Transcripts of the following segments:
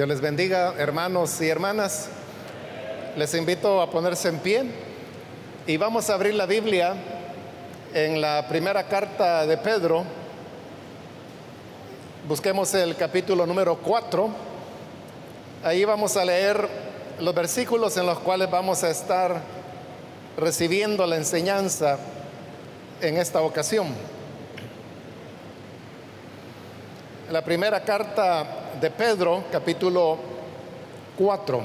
Dios les bendiga, hermanos y hermanas. Les invito a ponerse en pie y vamos a abrir la Biblia en la primera carta de Pedro. Busquemos el capítulo número 4. Ahí vamos a leer los versículos en los cuales vamos a estar recibiendo la enseñanza en esta ocasión. La primera carta de Pedro, capítulo 4.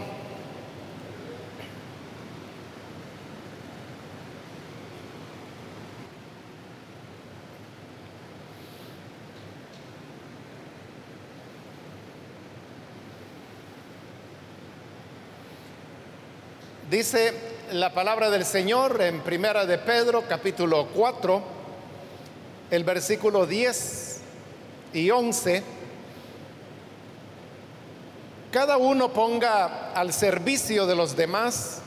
Dice la palabra del Señor en Primera de Pedro, capítulo 4, el versículo 10 y 11 cada uno ponga al servicio de los demás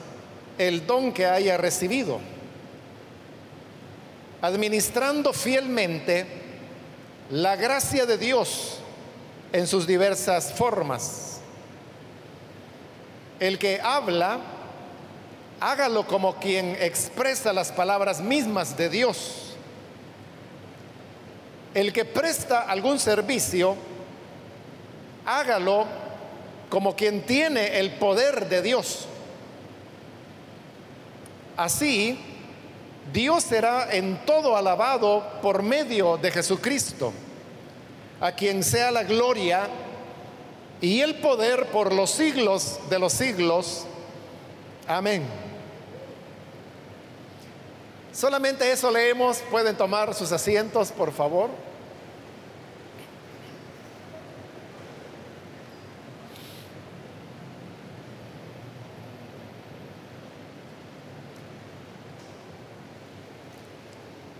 el don que haya recibido, administrando fielmente la gracia de Dios en sus diversas formas. El que habla, hágalo como quien expresa las palabras mismas de Dios. El que presta algún servicio, hágalo como quien tiene el poder de Dios. Así, Dios será en todo alabado por medio de Jesucristo, a quien sea la gloria y el poder por los siglos de los siglos. Amén. Solamente eso leemos. Pueden tomar sus asientos, por favor.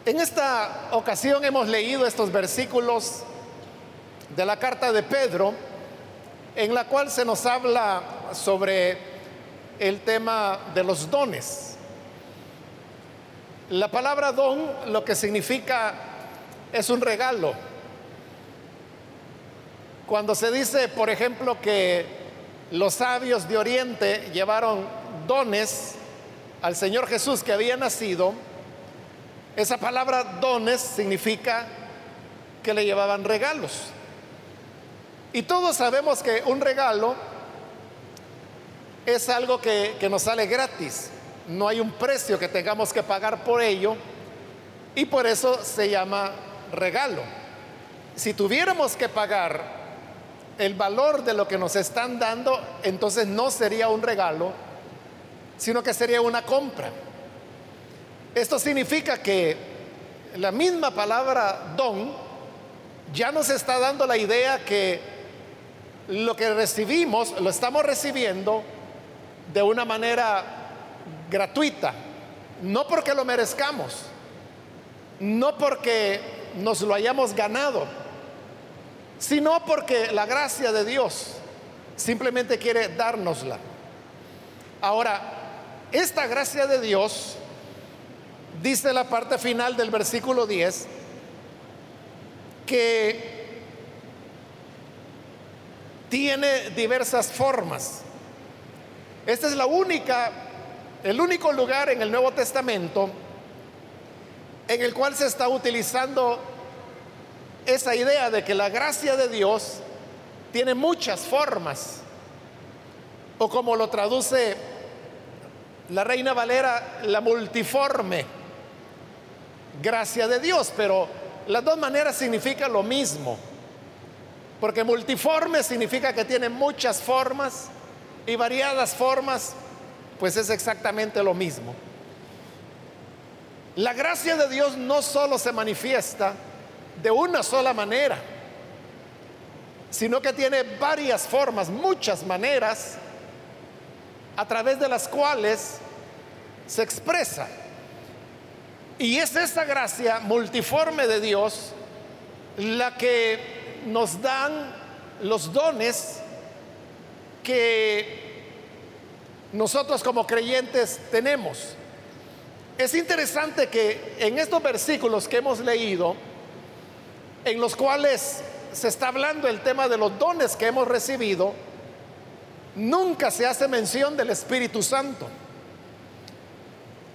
En esta ocasión hemos leído estos versículos de la carta de Pedro, en la cual se nos habla sobre el tema de los dones. La palabra don lo que significa es un regalo. Cuando se dice, por ejemplo, que los sabios de Oriente llevaron dones al Señor Jesús que había nacido, esa palabra dones significa que le llevaban regalos. Y todos sabemos que un regalo es algo que, que, nos sale gratis. No hay un precio que tengamos que pagar por ello y por eso se llama regalo. Si tuviéramos que pagar el valor de lo que nos están dando, entonces no sería un regalo, sino que sería una compra. Esto significa que la misma palabra don ya nos está dando la idea que lo que recibimos lo estamos recibiendo de una manera gratuita, no porque lo merezcamos, no porque nos lo hayamos ganado, sino porque la gracia de Dios simplemente quiere dárnosla. Ahora, esta gracia de Dios dice la parte final del versículo 10 que tiene diversas formas. Esta es la única, el único lugar en el Nuevo Testamento en el cual se está utilizando esa idea de que la gracia de Dios tiene muchas formas. O como lo traduce la Reina Valera, la multiforme gracia de Dios, pero las dos maneras significan lo mismo. Porque multiforme significa que tiene muchas formas y variadas formas, pues es exactamente lo mismo. La gracia de Dios no solo se manifiesta de una sola manera, sino que tiene varias formas, muchas maneras, a través de las cuales se expresa. Y es esa gracia multiforme de Dios la que nos dan los dones que nosotros como creyentes tenemos. Es interesante que en estos versículos que hemos leído, en los cuales se está hablando el tema de los dones que hemos recibido, nunca se hace mención del Espíritu Santo.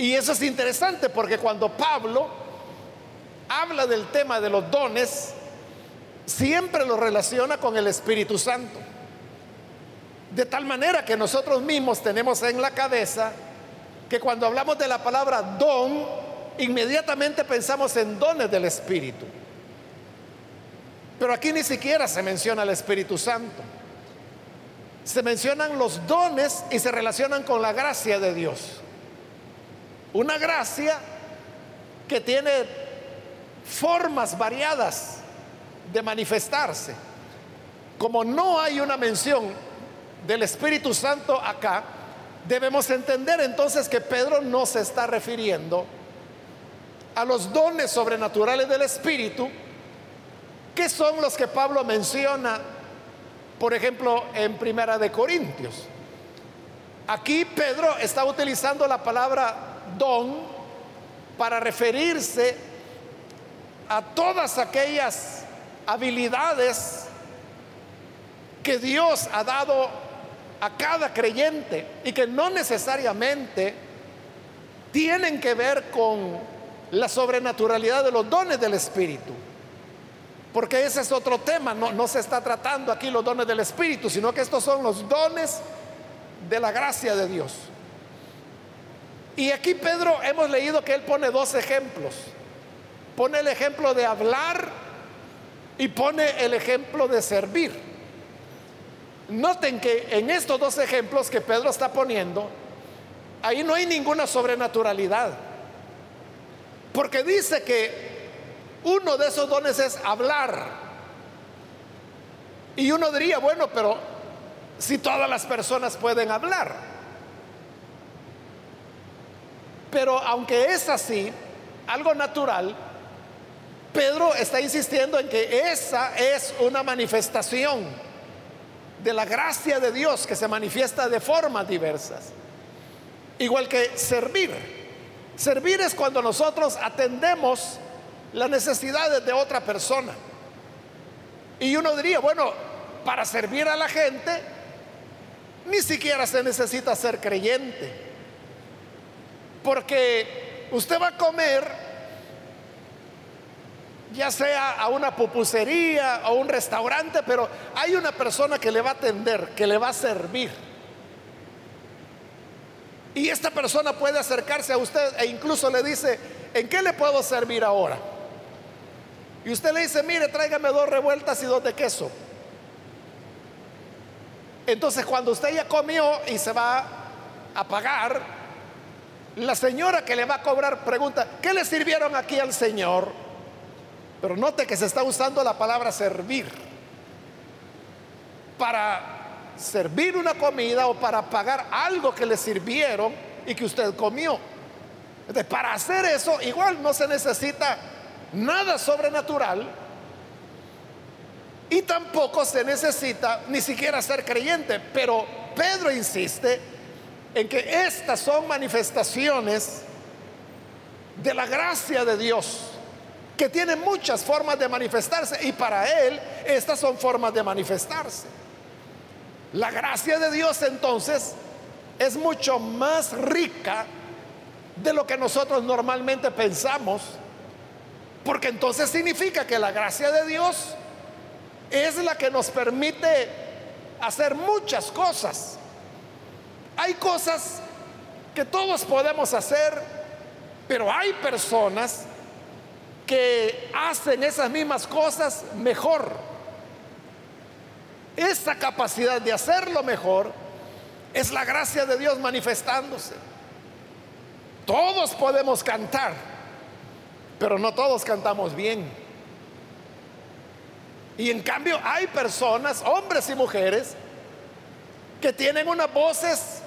Y eso es interesante porque cuando Pablo habla del tema de los dones, siempre lo relaciona con el Espíritu Santo. De tal manera que nosotros mismos tenemos en la cabeza que cuando hablamos de la palabra don, inmediatamente pensamos en dones del Espíritu. Pero aquí ni siquiera se menciona el Espíritu Santo. Se mencionan los dones y se relacionan con la gracia de Dios. Una gracia que tiene formas variadas de manifestarse. Como no hay una mención del Espíritu Santo acá, debemos entender entonces que Pedro no se está refiriendo a los dones sobrenaturales del Espíritu, que son los que Pablo menciona, por ejemplo, en Primera de Corintios. Aquí Pedro está utilizando la palabra don para referirse a todas aquellas habilidades que Dios ha dado a cada creyente y que no necesariamente tienen que ver con la sobrenaturalidad de los dones del Espíritu. Porque ese es otro tema, no, no se está tratando aquí los dones del Espíritu, sino que estos son los dones de la gracia de Dios. Y aquí Pedro hemos leído que él pone dos ejemplos. Pone el ejemplo de hablar y pone el ejemplo de servir. Noten que en estos dos ejemplos que Pedro está poniendo, ahí no hay ninguna sobrenaturalidad. Porque dice que uno de esos dones es hablar. Y uno diría, bueno, pero si todas las personas pueden hablar. Pero aunque es así, algo natural, Pedro está insistiendo en que esa es una manifestación de la gracia de Dios que se manifiesta de formas diversas. Igual que servir. Servir es cuando nosotros atendemos las necesidades de otra persona. Y uno diría, bueno, para servir a la gente, ni siquiera se necesita ser creyente. Porque usted va a comer ya sea a una pupusería o un restaurante, pero hay una persona que le va a atender, que le va a servir. Y esta persona puede acercarse a usted e incluso le dice, ¿en qué le puedo servir ahora? Y usted le dice, mire, tráigame dos revueltas y dos de queso. Entonces cuando usted ya comió y se va a pagar, la señora que le va a cobrar pregunta, ¿qué le sirvieron aquí al Señor? Pero note que se está usando la palabra servir para servir una comida o para pagar algo que le sirvieron y que usted comió. Entonces, para hacer eso, igual no se necesita nada sobrenatural y tampoco se necesita ni siquiera ser creyente. Pero Pedro insiste en que estas son manifestaciones de la gracia de Dios que tiene muchas formas de manifestarse y para él estas son formas de manifestarse. La gracia de Dios entonces es mucho más rica de lo que nosotros normalmente pensamos, porque entonces significa que la gracia de Dios es la que nos permite hacer muchas cosas. Hay cosas que todos podemos hacer, pero hay personas que hacen esas mismas cosas mejor. Esa capacidad de hacerlo mejor es la gracia de Dios manifestándose. Todos podemos cantar, pero no todos cantamos bien. Y en cambio hay personas, hombres y mujeres, que tienen unas voces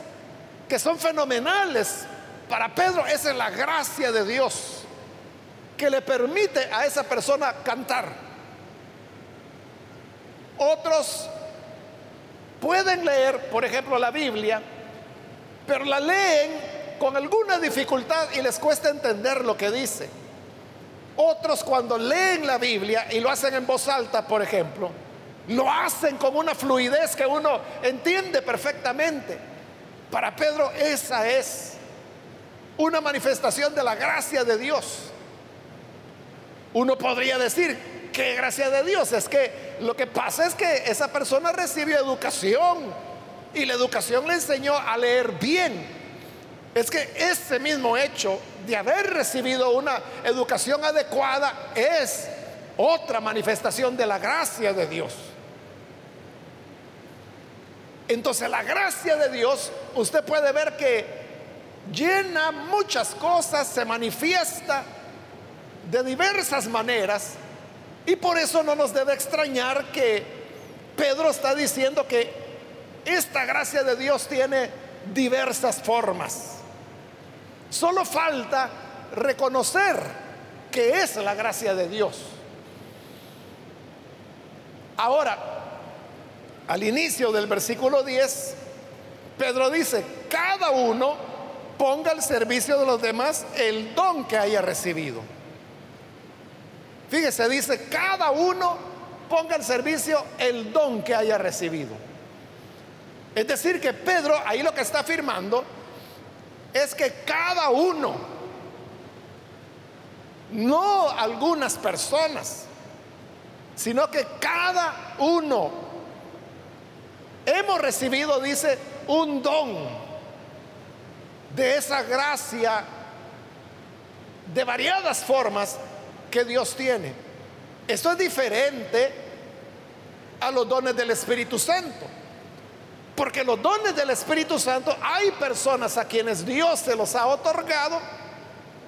que son fenomenales. Para Pedro esa es la gracia de Dios que le permite a esa persona cantar. Otros pueden leer, por ejemplo, la Biblia, pero la leen con alguna dificultad y les cuesta entender lo que dice. Otros cuando leen la Biblia y lo hacen en voz alta, por ejemplo, Lo hacen con una fluidez que uno entiende perfectamente. Para Pedro esa es una manifestación de la gracia de Dios. Uno podría decir, ¿qué gracia de Dios? Es que lo que pasa es que esa persona recibió educación y la educación le enseñó a leer bien. Es que ese mismo hecho de haber recibido una educación adecuada es otra manifestación de la gracia de Dios. Entonces la gracia de Dios, usted puede ver que llena muchas cosas, se manifiesta de diversas maneras y por eso no nos debe extrañar que Pedro está diciendo que esta gracia de Dios tiene diversas formas. Solo falta reconocer que es la gracia de Dios. Ahora, al inicio del versículo 10, Pedro dice, cada uno ponga al servicio de los demás el don que haya recibido. Fíjese, dice, cada uno ponga al servicio el don que haya recibido. Es decir, que Pedro ahí lo que está afirmando es que cada uno, no algunas personas, sino que cada uno hemos recibido, dice, un don de esa gracia de variadas formas que Dios tiene. Esto es diferente a los dones del Espíritu Santo. Porque los dones del Espíritu Santo hay personas a quienes Dios se los ha otorgado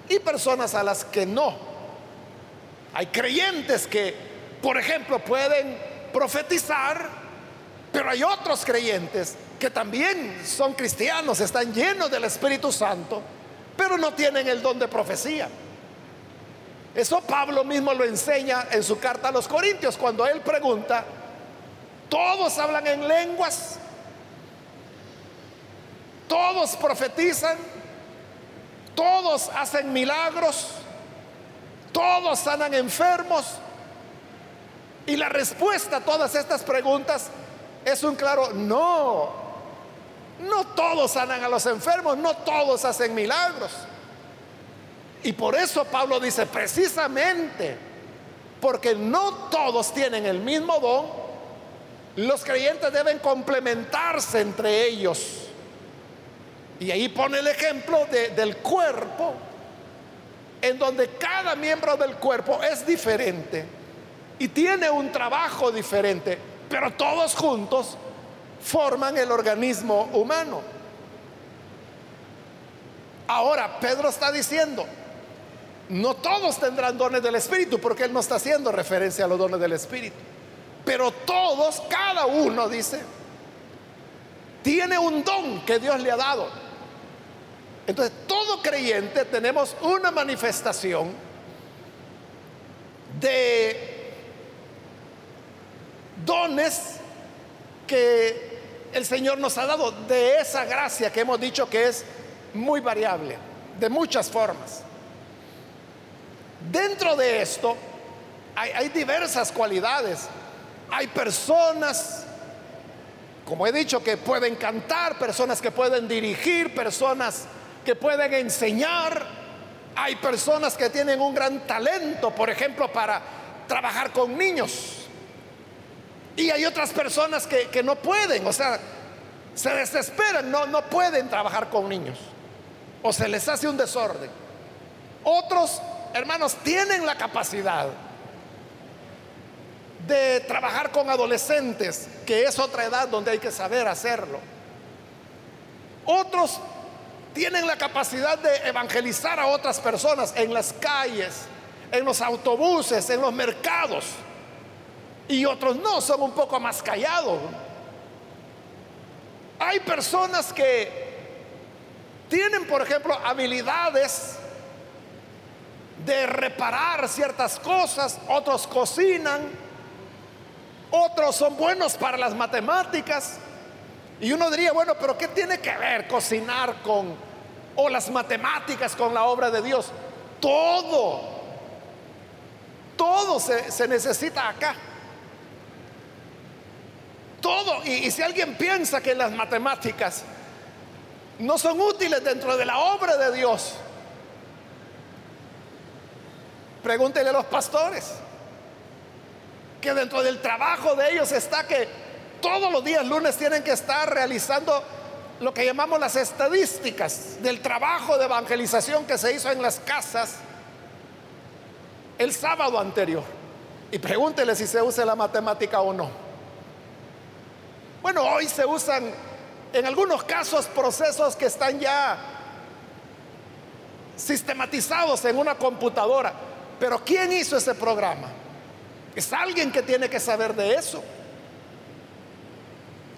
y personas a las que no. Hay creyentes que por ejemplo, pueden profetizar, pero hay otros creyentes que también son cristianos, están llenos del Espíritu Santo, pero no tienen el don de profecía. Eso Pablo mismo lo enseña en su carta a los Corintios, cuando él pregunta, ¿todos hablan en lenguas? ¿Todos profetizan? ¿Todos hacen milagros? ¿Todos sanan enfermos? Y la respuesta a todas estas preguntas es un claro no. No todos sanan a los enfermos, no todos hacen milagros. Y por eso Pablo dice, precisamente, porque no todos tienen el mismo don, los creyentes deben complementarse entre ellos. Y ahí pone el ejemplo del cuerpo, en donde cada miembro del cuerpo es diferente y tiene un trabajo diferente, pero todos juntos forman el organismo humano. Ahora, Pedro está diciendo, no todos tendrán dones del Espíritu, porque él no está haciendo referencia a los dones del Espíritu. Pero todos, cada uno, dice, tiene un don que Dios le ha dado. Entonces, todo creyente tenemos una manifestación de dones que el Señor nos ha dado de esa gracia que hemos dicho que es muy variable, de muchas formas. Dentro de esto hay, diversas cualidades. Hay personas, como he dicho, que pueden cantar, personas que pueden dirigir, personas que pueden enseñar. Hay personas que tienen un gran talento, por ejemplo, para trabajar con niños. Y hay otras personas que, no pueden, o sea, se desesperan, no, no pueden trabajar con niños. O se les hace un desorden. Otros, hermanos, tienen la capacidad de trabajar con adolescentes, que es otra edad donde hay que saber hacerlo. Otros tienen la capacidad de evangelizar a otras personas en las calles, en los autobuses, en los mercados y otros no, son un poco más callados. Hay personas que tienen, por ejemplo, habilidades de reparar ciertas cosas, otros cocinan, otros son buenos para las matemáticas. Y uno diría, bueno, pero ¿qué tiene que ver cocinar con, o las matemáticas con la obra de Dios? Todo, todo se, se necesita acá. Y, y si alguien piensa que las matemáticas no son útiles dentro de la obra de Dios, pregúntele a los pastores, que dentro del trabajo de ellos está que todos los días lunes tienen que estar realizando lo que llamamos las estadísticas del trabajo de evangelización que se hizo en las casas el sábado anterior. Y pregúntele si se usa la matemática o no. Bueno, hoy se usan en algunos casos procesos que están ya sistematizados en una computadora. Pero ¿quién hizo ese programa? Es alguien que tiene que saber de eso.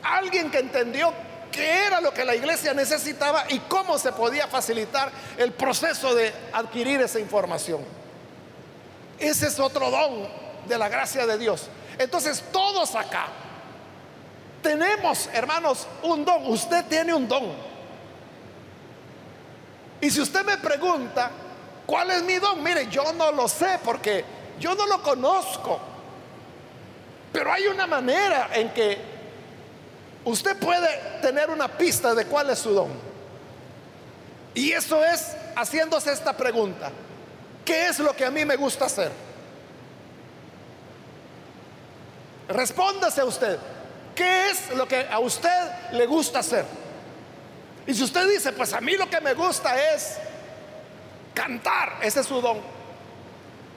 Alguien que entendió qué era lo que la iglesia necesitaba y cómo se podía facilitar el proceso de adquirir esa información. Ese es otro don de la gracia de Dios. Entonces todos acá tenemos, hermanos, un don. Usted tiene un don. Y si usted me pregunta, ¿cuál es mi don? Mire, yo no lo sé porque yo no lo conozco. Pero hay una manera en que usted puede tener una pista de cuál es su don. Y eso es haciéndose esta pregunta. ¿Qué es lo que a mí me gusta hacer? Respóndase usted. ¿Qué es lo que a usted le gusta hacer? Y si usted dice, pues a mí lo que me gusta es cantar, ese es su don.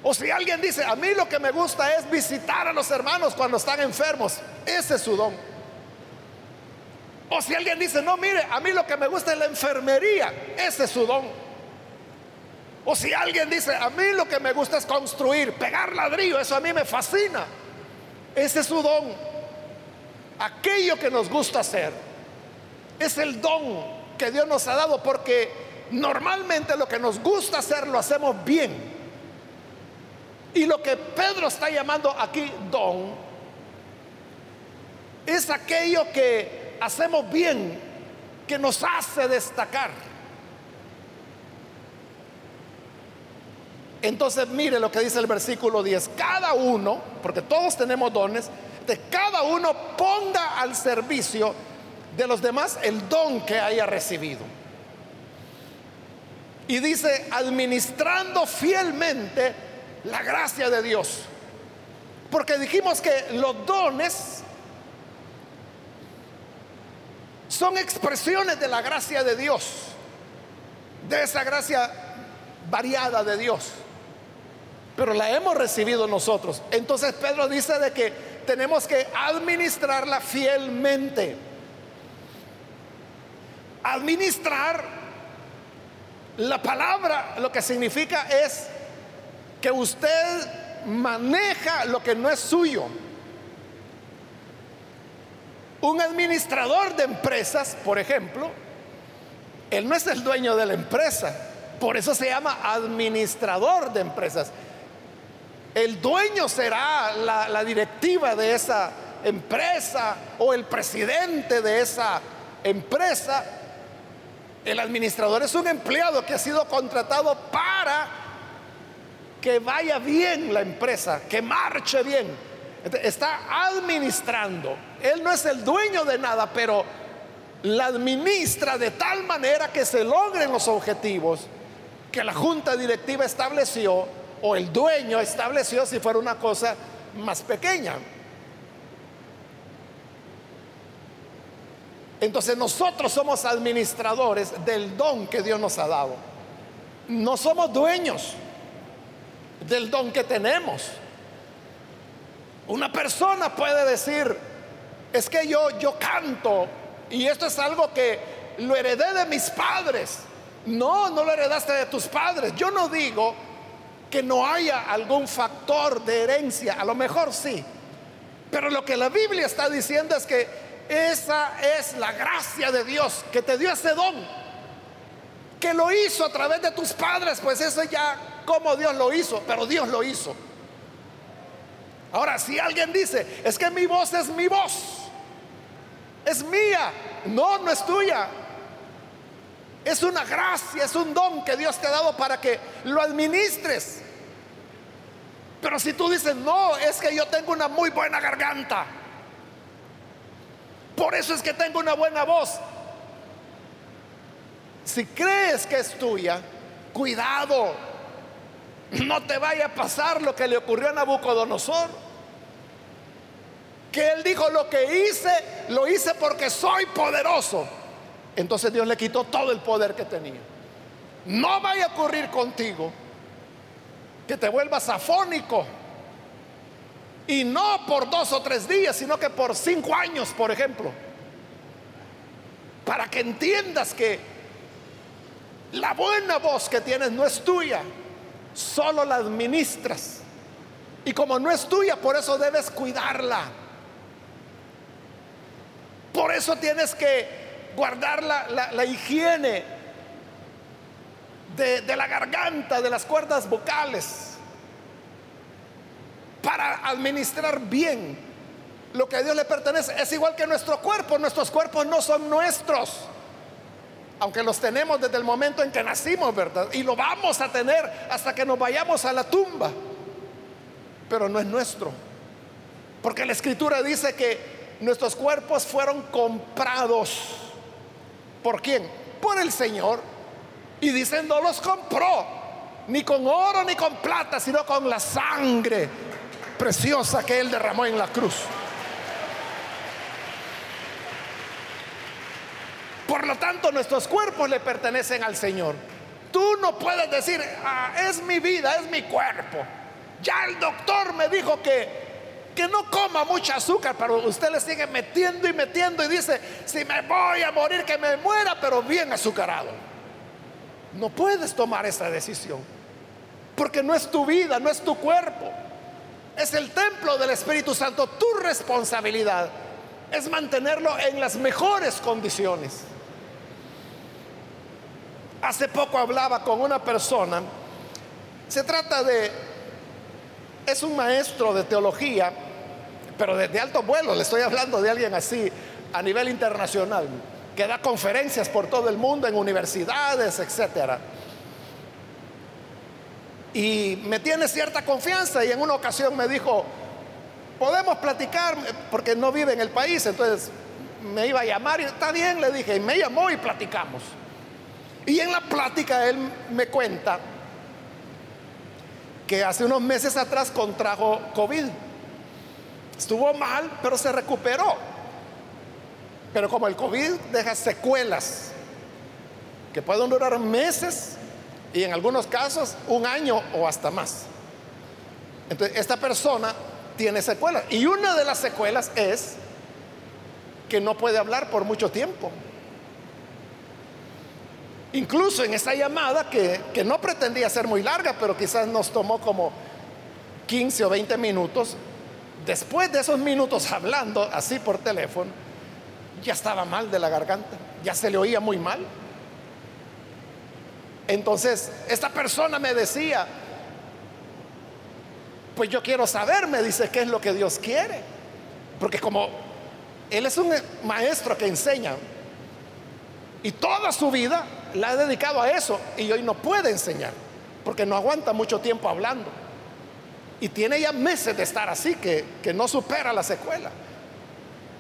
O si alguien dice, a mí lo que me gusta es visitar a los hermanos cuando están enfermos, ese es su don. O si alguien dice, no, mire, a mí lo que me gusta es la enfermería, ese es su don. O si alguien dice, a mí lo que me gusta es construir, pegar ladrillo, eso a mí me fascina, ese es su don aquello que nos gusta hacer. Es el don que Dios nos ha dado porque normalmente lo que nos gusta hacer lo hacemos bien. Y lo que Pedro está llamando aquí don es aquello que hacemos bien, que nos hace destacar. Entonces mire lo que dice el versículo 10. Cada uno, porque todos tenemos dones, de cada uno ponga al servicio de los demás el don que haya recibido. Y dice, administrando fielmente la gracia de Dios. Porque dijimos que los dones son expresiones de la gracia de Dios, de esa gracia variada de Dios. Pero la hemos recibido nosotros. Entonces Pedro dice de que tenemos que administrarla fielmente. Administrar la palabra lo que significa es que usted maneja lo que no es suyo. Un administrador de empresas, por ejemplo, él no es el dueño de la empresa, por eso se llama administrador de empresas. El dueño será la, directiva de esa empresa o el presidente de esa empresa. El administrador es un empleado que ha sido contratado para que vaya bien la empresa, que marche bien. Está administrando. Él no es el dueño de nada, pero la administra de tal manera que se logren los objetivos que la junta directiva estableció o el dueño estableció si fuera una cosa más pequeña. Entonces nosotros somos administradores del don que Dios nos ha dado. No somos dueños del don que tenemos. Una persona puede decir, es que yo yo canto y esto es algo que lo heredé de mis padres. No, no lo heredaste de tus padres. Yo no digo que no haya algún factor de herencia, a lo mejor sí, pero lo que la Biblia está diciendo es que esa es la gracia de Dios, que te dio ese don, que lo hizo a través de tus padres, pues eso ya como Dios lo hizo, pero Dios lo hizo. Ahora, si alguien dice, es que mi voz es mi voz, es mía, no, no es tuya, es una gracia, es un don que Dios te ha dado para que lo administres. Pero si tú dices, no, es que yo tengo una muy buena garganta. Por eso es que tengo una buena voz. Si crees que es tuya, cuidado, no te vaya a pasar lo que le ocurrió a Nabucodonosor. Que él dijo, lo que hice, lo hice porque soy poderoso. Entonces Dios le quitó todo el poder que tenía. No vaya a ocurrir contigo que te vuelvas afónico. Y no por dos o tres días, sino que por cinco años, por ejemplo. Para que entiendas que la buena voz que tienes no es tuya, solo la administras. Y como no es tuya, por eso debes cuidarla. Por eso tienes que guardar la, higiene de, la garganta, de las cuerdas vocales, para administrar bien lo que a Dios le pertenece. Es igual que nuestro cuerpo, nuestros cuerpos no son nuestros aunque los tenemos desde el momento en que nacimos, ¿verdad? Y lo vamos a tener hasta que nos vayamos a la tumba. Pero no es nuestro. Porque la escritura dice que nuestros cuerpos fueron comprados. ¿Por quién? Por el Señor. Y dicen, no los compró, ni con oro ni con plata, sino con la sangre preciosa que Él derramó en la cruz. Por lo tanto, nuestros cuerpos le pertenecen al Señor. Tú no puedes decir, ah, es mi vida, es mi cuerpo. Ya el doctor me dijo que, que no coma mucha azúcar, pero usted le sigue metiendo y metiendo y dice, si me voy a morir, que me muera, pero bien azucarado. No puedes tomar esa decisión, porque no es tu vida, no es tu cuerpo. Es el templo del Espíritu Santo. Tu responsabilidad es mantenerlo en las mejores condiciones. Hace poco hablaba con una persona, se trata de, es un maestro de teología, pero de, alto vuelo, le estoy hablando de alguien así a nivel internacional, que da conferencias por todo el mundo en universidades, etcétera. Y me tiene cierta confianza y en una ocasión me dijo, podemos platicar, porque no vive en el país, entonces me iba a llamar y está bien, le dije, y me llamó y platicamos. Y en la plática él me cuenta que hace unos meses atrás contrajo COVID. Estuvo mal, pero se recuperó. Pero como el COVID deja secuelas que pueden durar meses y en algunos casos un año o hasta más. Entonces, esta persona tiene secuelas. Y una de las secuelas es que no puede hablar por mucho tiempo. Incluso en esa llamada que, no pretendía ser muy larga, pero quizás nos tomó como 15 o 20 minutos, después de esos minutos hablando así por teléfono, ya estaba mal de la garganta, ya se le oía muy mal. Entonces, esta persona me decía, pues yo quiero saber, me dice, qué es lo que Dios quiere. Porque como él es un maestro que enseña, y toda su vida la ha dedicado a eso y hoy no puede enseñar porque no aguanta mucho tiempo hablando. Y tiene ya meses de estar así que, no supera la secuela.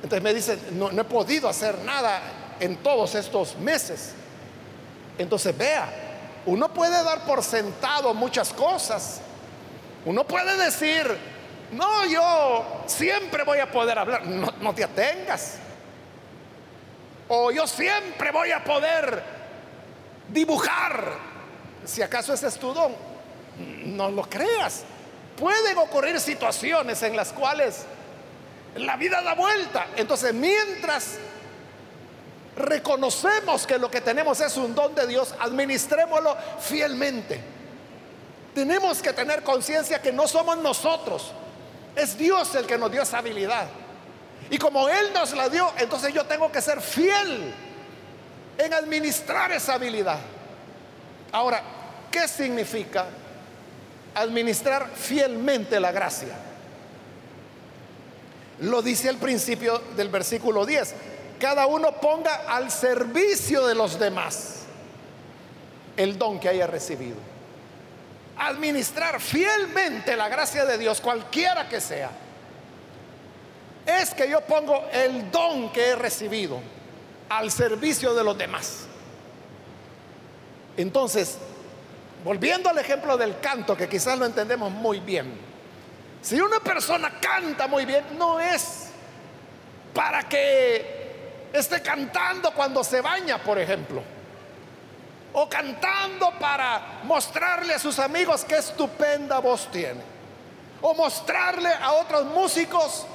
Entonces me dice, no, he podido hacer nada en todos estos meses. Entonces vea, uno puede dar por sentado muchas cosas. Uno puede decir, no, yo siempre voy a poder hablar. No, no te atengas. O yo siempre voy a poder dibujar. Si acaso ese es tu don, no lo creas. Pueden ocurrir situaciones en las cuales la vida da vuelta. Entonces, mientras reconocemos que lo que tenemos es un don de Dios, administrémoslo fielmente. Tenemos que tener conciencia que no somos nosotros, es Dios el que nos dio esa habilidad. Y como Él nos la dio, entonces yo tengo que ser fiel en administrar esa habilidad. Ahora, ¿qué significa administrar fielmente la gracia? Lo dice al principio del versículo 10. Cada uno ponga al servicio de los demás el don que haya recibido. Administrar fielmente la gracia de Dios, cualquiera que sea es que yo pongo el don que he recibido al servicio de los demás. Entonces, volviendo al ejemplo del canto, que quizás lo entendemos muy bien, si una persona canta muy bien, no es para que esté cantando cuando se baña, por ejemplo, o cantando para mostrarle a sus amigos qué estupenda voz tiene, o mostrarle a otros músicos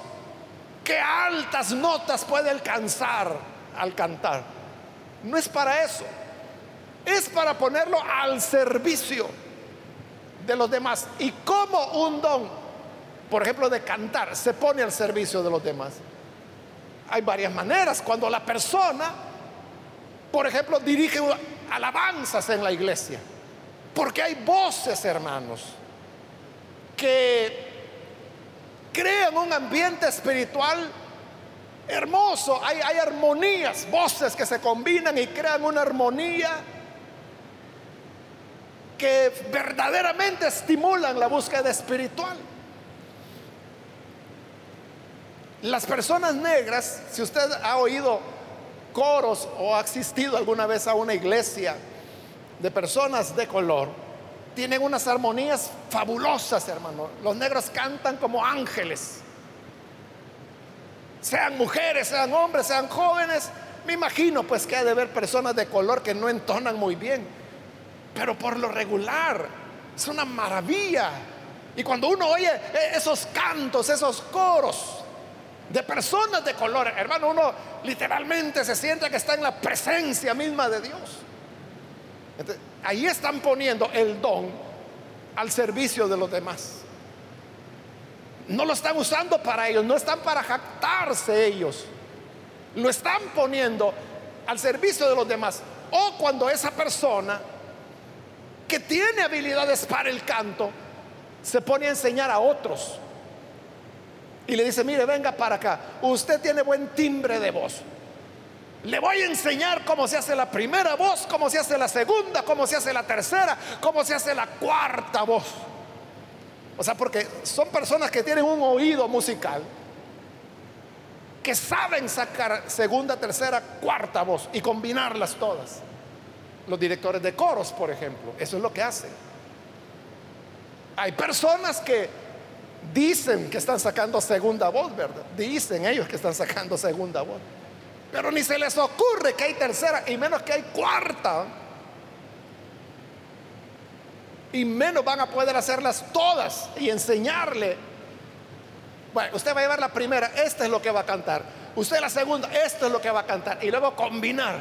qué altas notas puede alcanzar al cantar. No es para eso es para ponerlo al servicio de los demás. ¿Y como un don, por ejemplo, de cantar, se pone al servicio de los demás? Hay varias maneras. Cuando la persona, por ejemplo, dirige alabanzas en la iglesia, porque hay voces, hermanos, que crean un ambiente espiritual hermoso. Hay, hay armonías, voces que se combinan y crean una armonía que verdaderamente estimulan la búsqueda espiritual. Las personas negras, si usted ha oído coros o ha asistido alguna vez a una iglesia de personas de color, tienen unas armonías fabulosas, hermano. Los negros cantan como ángeles. Sean mujeres, sean hombres, sean jóvenes. Me imagino pues que ha de haber personas de color que no entonan muy bien pero por lo regular es una maravilla. Y cuando uno oye e, esos cantos, esos coros de personas de color, hermano, uno literalmente se siente que está en la presencia misma de Dios. ahí están poniendo el don al servicio de los demás. No lo están usando para ellos, no están para jactarse ellos. Lo están poniendo al servicio de los demás. O cuando esa persona que tiene habilidades para el canto, se pone a enseñar a otros. Y le dice, mire, venga para acá, usted tiene buen timbre de voz. Le voy a enseñar cómo se hace la primera voz, cómo se hace la segunda, cómo se hace la tercera, cómo se hace la cuarta voz. O sea, porque son personas que tienen un oído musical, que saben sacar segunda, tercera, cuarta voz y combinarlas todas los directores de coros, por ejemplo. Eso es lo que hacen. Hay personas que dicen que están sacando segunda voz, ¿verdad? Dicen ellos que están sacando segunda voz. Pero ni se les ocurre que hay tercera y menos que hay cuarta. Y menos van a poder hacerlas todas y enseñarle. Bueno, usted va a llevar la primera, esta es lo que va a cantar. Usted la segunda, esto es lo que va a cantar. Y luego combinar.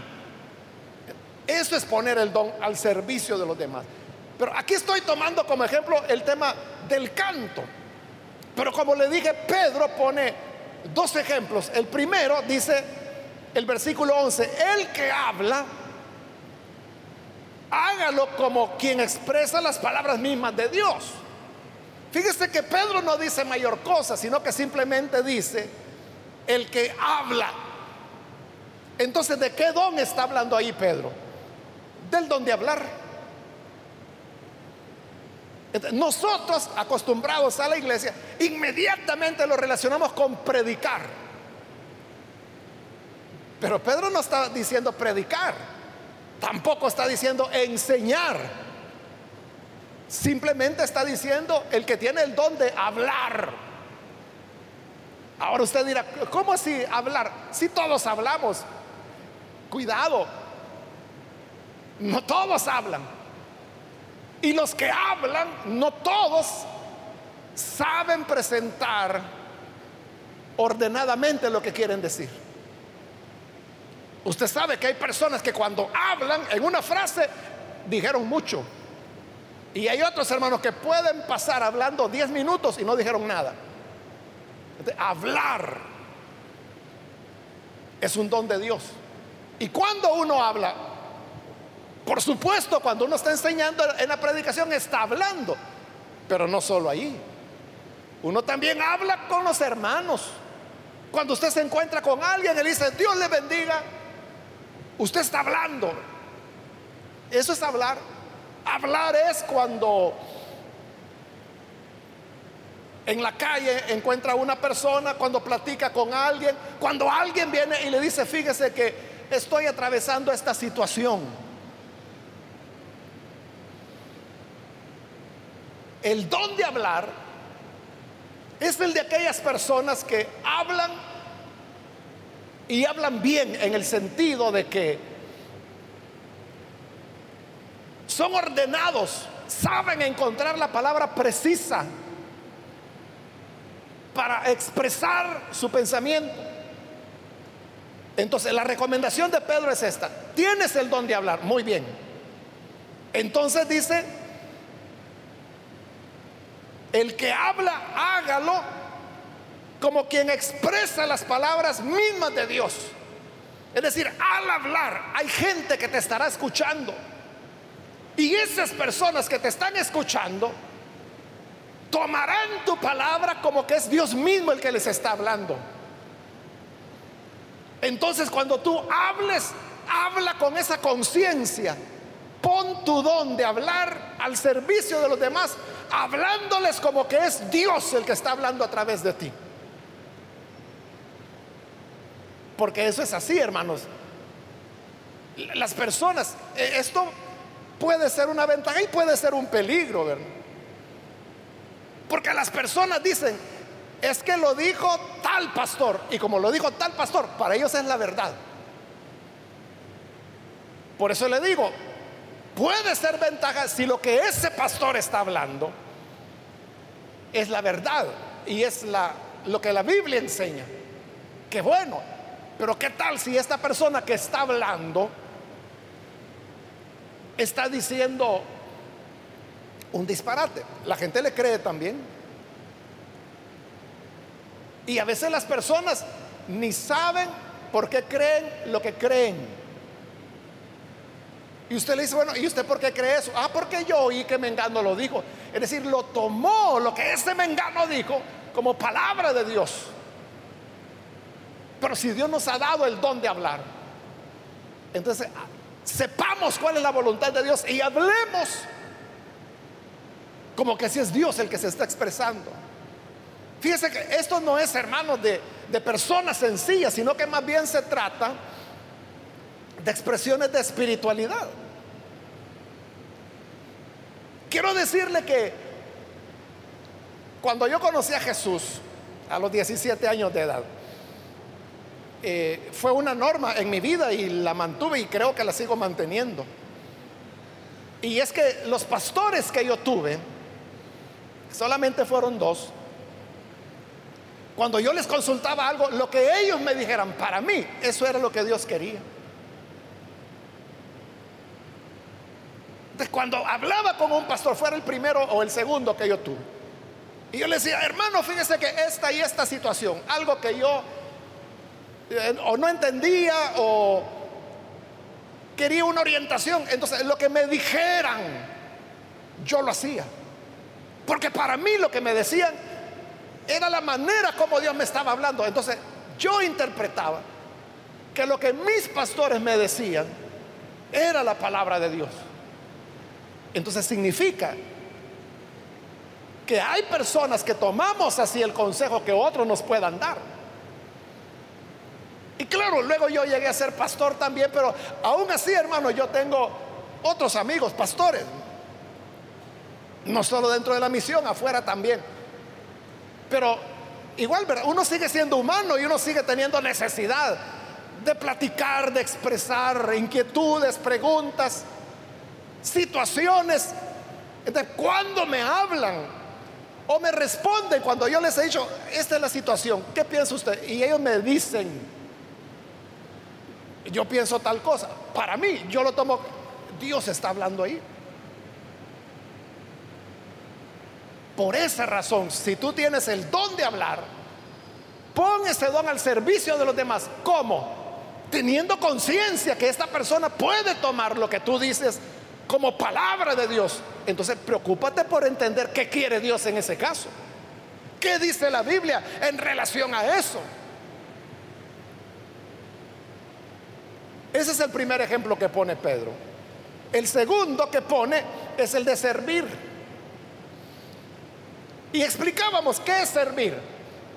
Eso es poner el don al servicio de los demás. Pero aquí estoy tomando como ejemplo el tema del canto. Pero como le dije, Pedro pone dos ejemplos. El primero dice, el versículo 11, el que habla, hágalo como quien expresa las palabras mismas de Dios. Fíjese que Pedro no dice mayor cosa, sino que simplemente dice, el que habla. Entonces, ¿de qué don está hablando ahí Pedro? del don de hablar. Nosotros, acostumbrados a la iglesia, inmediatamente lo relacionamos con predicar. Pero Pedro no está diciendo predicar, tampoco está diciendo enseñar. Simplemente está diciendo el que tiene el don de hablar. Ahora usted dirá, ¿cómo así hablar? Si todos hablamos, cuidado, no todos hablan. Y los que hablan, no todos saben presentar ordenadamente lo que quieren decir. Usted sabe que hay personas que cuando hablan en una frase dijeron mucho. Y hay otros hermanos que pueden pasar hablando 10 minutos y no dijeron nada. hablar es un don de Dios. Y cuando uno habla, por supuesto, cuando uno está enseñando en la predicación está hablando, pero no solo ahí. Uno también habla con los hermanos. Cuando usted se encuentra con alguien, y dice, Dios le bendiga, usted está hablando. Eso es hablar. Hablar es cuando en la calle encuentra a una persona, cuando platica con alguien, cuando alguien viene y le dice, fíjese que estoy atravesando esta situación. El don de hablar es el de aquellas personas que hablan y hablan bien en el sentido de que son ordenados, saben encontrar la palabra precisa para expresar su pensamiento. Entonces, la recomendación de Pedro es esta. Tienes el don de hablar. Muy bien. Entonces dice, el que habla, hágalo como quien expresa las palabras mismas de Dios. Es decir, al hablar hay gente que te estará escuchando. Y esas personas que te están escuchando tomarán tu palabra como que es Dios mismo el que les está hablando. Entonces cuando tú hables, habla con esa conciencia. Pon tu don de hablar al servicio de los demás, hablándoles como que es Dios el que está hablando a través de ti. Porque eso es así, hermanos. Las personas, eh, esto puede ser una ventaja y puede ser un peligro. Porque las personas dicen, es que lo dijo tal pastor. Y como lo dijo tal pastor, para ellos es la verdad. Por eso le digo, puede ser ventaja si lo que ese pastor está hablando es la verdad y es lo que la Biblia enseña. Que bueno, pero ¿qué tal si esta persona que está hablando está diciendo un disparate. La gente le cree también. Y a veces las personas ni saben por qué creen lo que creen. Y usted le dice, bueno, ¿y usted por qué cree eso? Ah, porque yo oí que Mengano lo dijo. Es decir, lo tomó lo que ese Mengano dijo como palabra de Dios. Pero si Dios nos ha dado el don de hablar, entonces sepamos cuál es la voluntad de Dios y hablemos como que si es Dios el que se está expresando. Fíjese que esto no es, hermanos, de, de personas sencillas, sino que más bien se trata de expresiones de espiritualidad. Quiero decirle que cuando yo conocí a Jesús a los 17 años de edad, eh, fue una norma en mi vida y la mantuve y creo que la sigo manteniendo. Y es que los pastores que yo tuve, solamente fueron dos, cuando yo les consultaba algo, lo que ellos me dijeran, para mí, eso era lo que Dios quería. Entonces, cuando hablaba con un pastor, fuera el primero o el segundo que yo tuve, y yo le decía, hermano, fíjese que esta y esta situación, algo que yo eh, o no entendía o quería una orientación. Entonces, lo que me dijeran, yo lo hacía. Porque para mí lo que me decían era la manera como Dios me estaba hablando. Entonces, yo interpretaba que lo que mis pastores me decían era la palabra de Dios. Entonces significa que hay personas que tomamos así el consejo que otros nos puedan dar. Y claro, luego yo llegué a ser pastor también, pero aún así, hermano, yo tengo otros amigos, pastores. No solo dentro de la misión, afuera también. Pero igual, uno sigue siendo humano y uno sigue teniendo necesidad de platicar, de expresar inquietudes, preguntas, situaciones. De cuando me hablan o me responden cuando yo les he dicho, esta es la situación, ¿qué piensa usted? Y ellos me dicen, yo pienso tal cosa. Para mí, yo lo tomo, Dios está hablando ahí. Por esa razón, si tú tienes el don de hablar, pon ese don al servicio de los demás. ¿Cómo? Teniendo conciencia que esta persona puede tomar lo que tú dices como palabra de Dios. Entonces, preocúpate por entender qué quiere Dios en ese caso. ¿Qué dice la Biblia en relación a eso? Ese es el primer ejemplo que pone Pedro. El segundo que pone es el de servir. Y explicábamos qué es servir.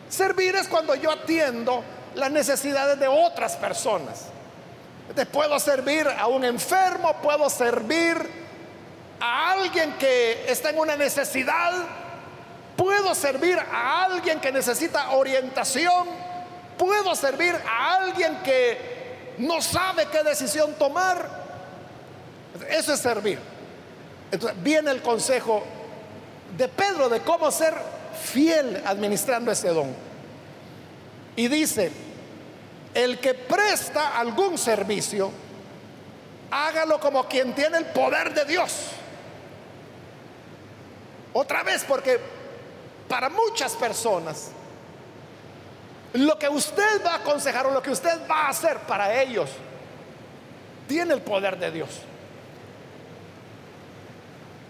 Servir es cuando yo atiendo las necesidades de otras personas. Puedo servir a un enfermo, puedo servir a alguien que está en una necesidad, puedo servir a alguien que necesita orientación, puedo servir a alguien que no sabe qué decisión tomar. Eso es servir. Entonces viene el consejo de Pedro de cómo ser fiel administrando ese don. Y dice, el que presta algún servicio, hágalo como quien tiene el poder de Dios. Otra vez, porque para muchas personas, lo que usted va a aconsejar o lo que usted va a hacer para ellos, tiene el poder de Dios.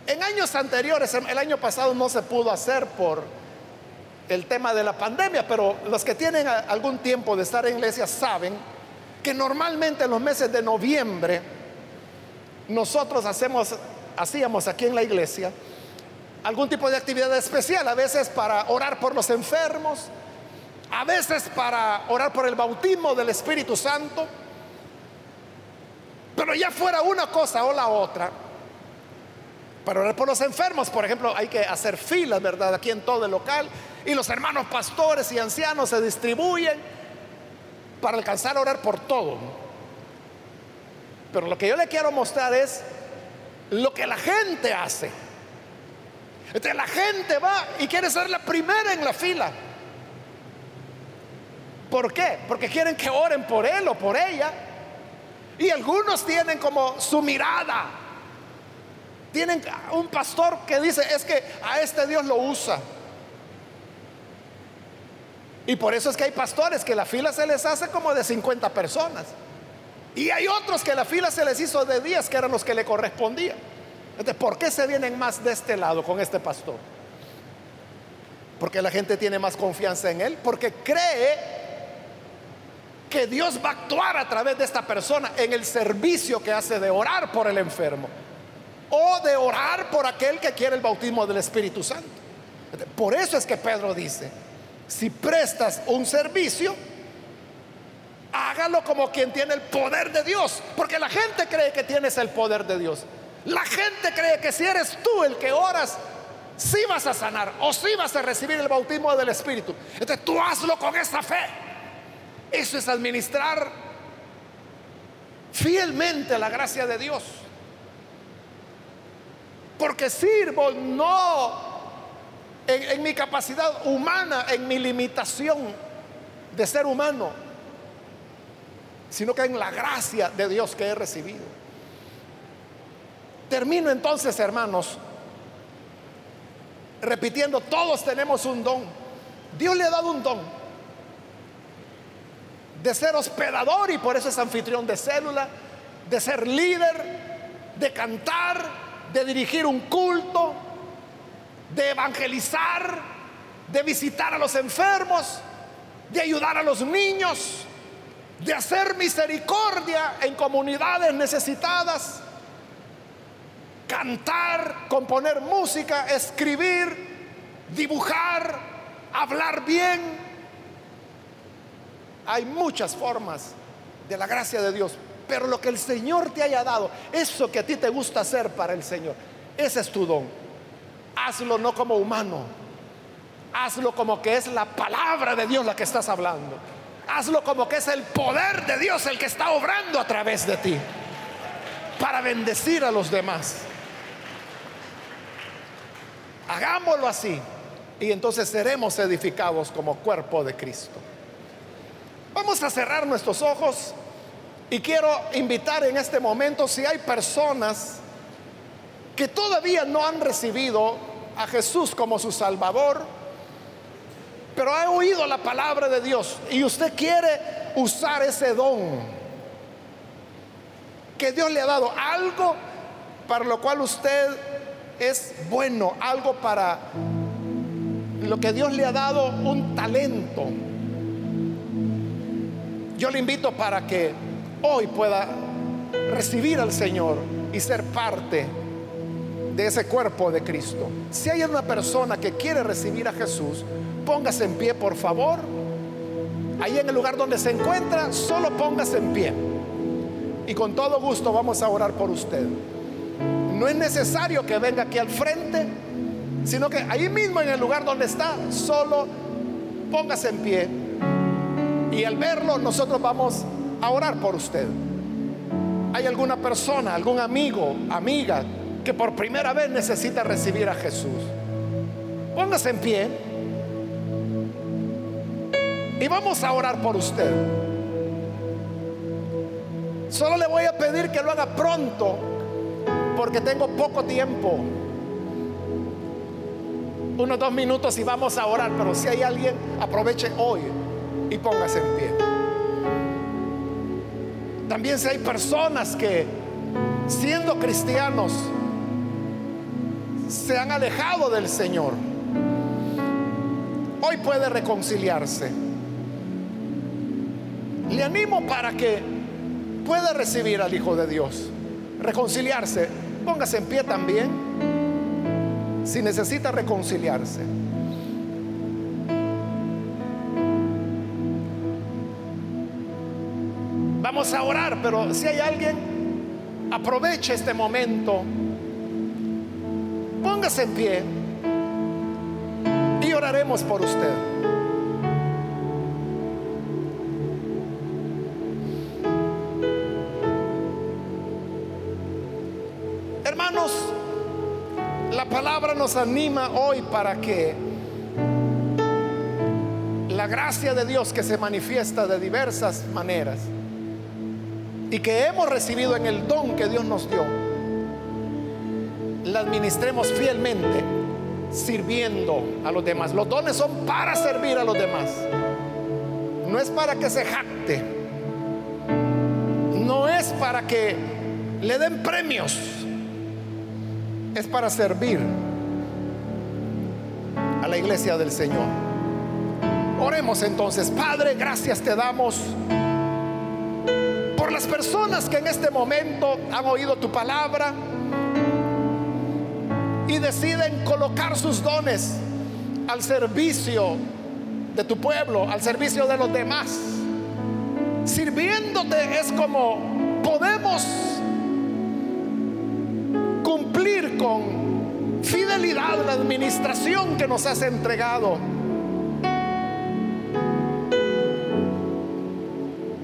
En años anteriores, el año pasado no se pudo hacer por el tema de la pandemia, pero los que tienen algún tiempo de estar en iglesia saben que normalmente en los meses de noviembre nosotros hacemos, hacíamos aquí en la iglesia algún tipo de actividad especial, a veces para orar por los enfermos, a veces para orar por el bautismo del Espíritu Santo, pero ya fuera una cosa o la otra, para orar por los enfermos, por ejemplo, hay que hacer filas, ¿verdad? Aquí en todo el local y los hermanos pastores y ancianos se distribuyen para alcanzar a orar por todo. Pero lo que yo le quiero mostrar es lo que la gente hace. Entonces la gente va y quiere ser la primera en la fila. ¿Por qué? Porque quieren que oren por él o por ella. Y algunos tienen como su mirada. Tienen un pastor que dice, es que a este Dios lo usa. Y por eso es que hay pastores que la fila se les hace como de 50 personas. Y hay otros que la fila se les hizo de 10, que eran los que le correspondían. Entonces, ¿por qué se vienen más de este lado con este pastor? Porque la gente tiene más confianza en él, porque cree que Dios va a actuar a través de esta persona en el servicio que hace de orar por el enfermo o de orar por aquel que quiere el bautismo del Espíritu Santo. Por eso es que Pedro dice, si prestas un servicio, hágalo como quien tiene el poder de Dios, porque la gente cree que tienes el poder de Dios. La gente cree que si eres tú el que oras, sí vas a sanar o sí vas a recibir el bautismo del Espíritu. Entonces tú hazlo con esa fe. Eso es administrar fielmente la gracia de Dios. Porque sirvo no en, mi capacidad humana, en mi limitación de ser humano, sino que en la gracia de Dios que he recibido. Termino entonces, hermanos, repitiendo, todos tenemos un don. Dios le ha dado un don de ser hospedador y por eso es anfitrión de célula, de ser líder, de cantar, de dirigir un culto, de evangelizar, de visitar a los enfermos, de ayudar a los niños, de hacer misericordia en comunidades necesitadas, cantar, componer música, escribir, dibujar, hablar bien. Hay muchas formas de la gracia de Dios, pero lo que el Señor te haya dado, eso que a ti te gusta hacer para el Señor, ese es tu don hazlo no como humano, hazlo como que es la palabra de Dios la que estás hablando. Hazlo como que es el poder de Dios el que está obrando a través de ti para bendecir a los demás. Hagámoslo así y entonces seremos edificados como cuerpo de Cristo. Vamos a cerrar nuestros ojos y quiero invitar en este momento si hay personas que todavía no han recibido a Jesús como su Salvador, pero ha oído la palabra de Dios y usted quiere usar ese don que Dios le ha dado, algo para lo cual usted es bueno, algo para lo que Dios le ha dado, un talento. Yo le invito para que hoy pueda recibir al Señor y ser parte de ese cuerpo de Cristo. Si hay una persona que quiere recibir a Jesús, póngase en pie, por favor. Ahí en el lugar donde se encuentra, solo póngase en pie. Y con todo gusto vamos a orar por usted. No es necesario que venga aquí al frente, sino que ahí mismo en el lugar donde está, solo póngase en pie. Y al verlo, nosotros vamos a orar por usted. ¿Hay alguna persona, algún amigo, amiga que por primera vez necesita recibir a Jesús? Póngase en pie y vamos a orar por usted. Solo le voy a pedir que lo haga pronto porque tengo poco tiempo. Unos dos minutos y vamos a orar, pero si hay alguien, aproveche hoy y póngase en pie. También si hay personas que siendo cristianos se han alejado del Señor, hoy puede reconciliarse. Le animo para que pueda recibir al Hijo de Dios, reconciliarse. Póngase en pie también si necesita reconciliarse. Vamos a orar, pero si hay alguien, aproveche este momento. Póngase en pie y oraremos por usted. Hermanos, la palabra nos anima hoy para que la gracia de Dios que se manifiesta de diversas maneras y que hemos recibido en el don que Dios nos dio, la administremos fielmente, sirviendo a los demás. Los dones son para servir a los demás. No es para que se jacte. No es para que le den premios. Es para servir a la iglesia del Señor. Oremos entonces, Padre, gracias te damos las personas que en este momento han oído tu palabra y deciden colocar sus dones al servicio de tu pueblo, al servicio de los demás. Sirviéndote es como podemos cumplir con fidelidad la administración que nos has entregado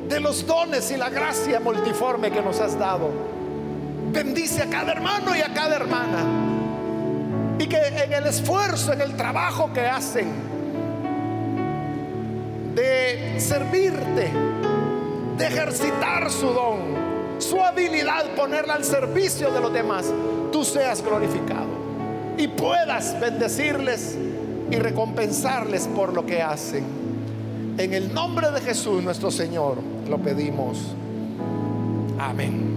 de los dones y la gracia multiforme que nos has dado. Bendice a cada hermano y a cada hermana. Y que en el esfuerzo, en el trabajo que hacen de servirte, de ejercitar su don, su habilidad, ponerla al servicio de los demás, tú seas glorificado y puedas bendecirles y recompensarles por lo que hacen. En el nombre de Jesús nuestro Señor lo pedimos. Amén.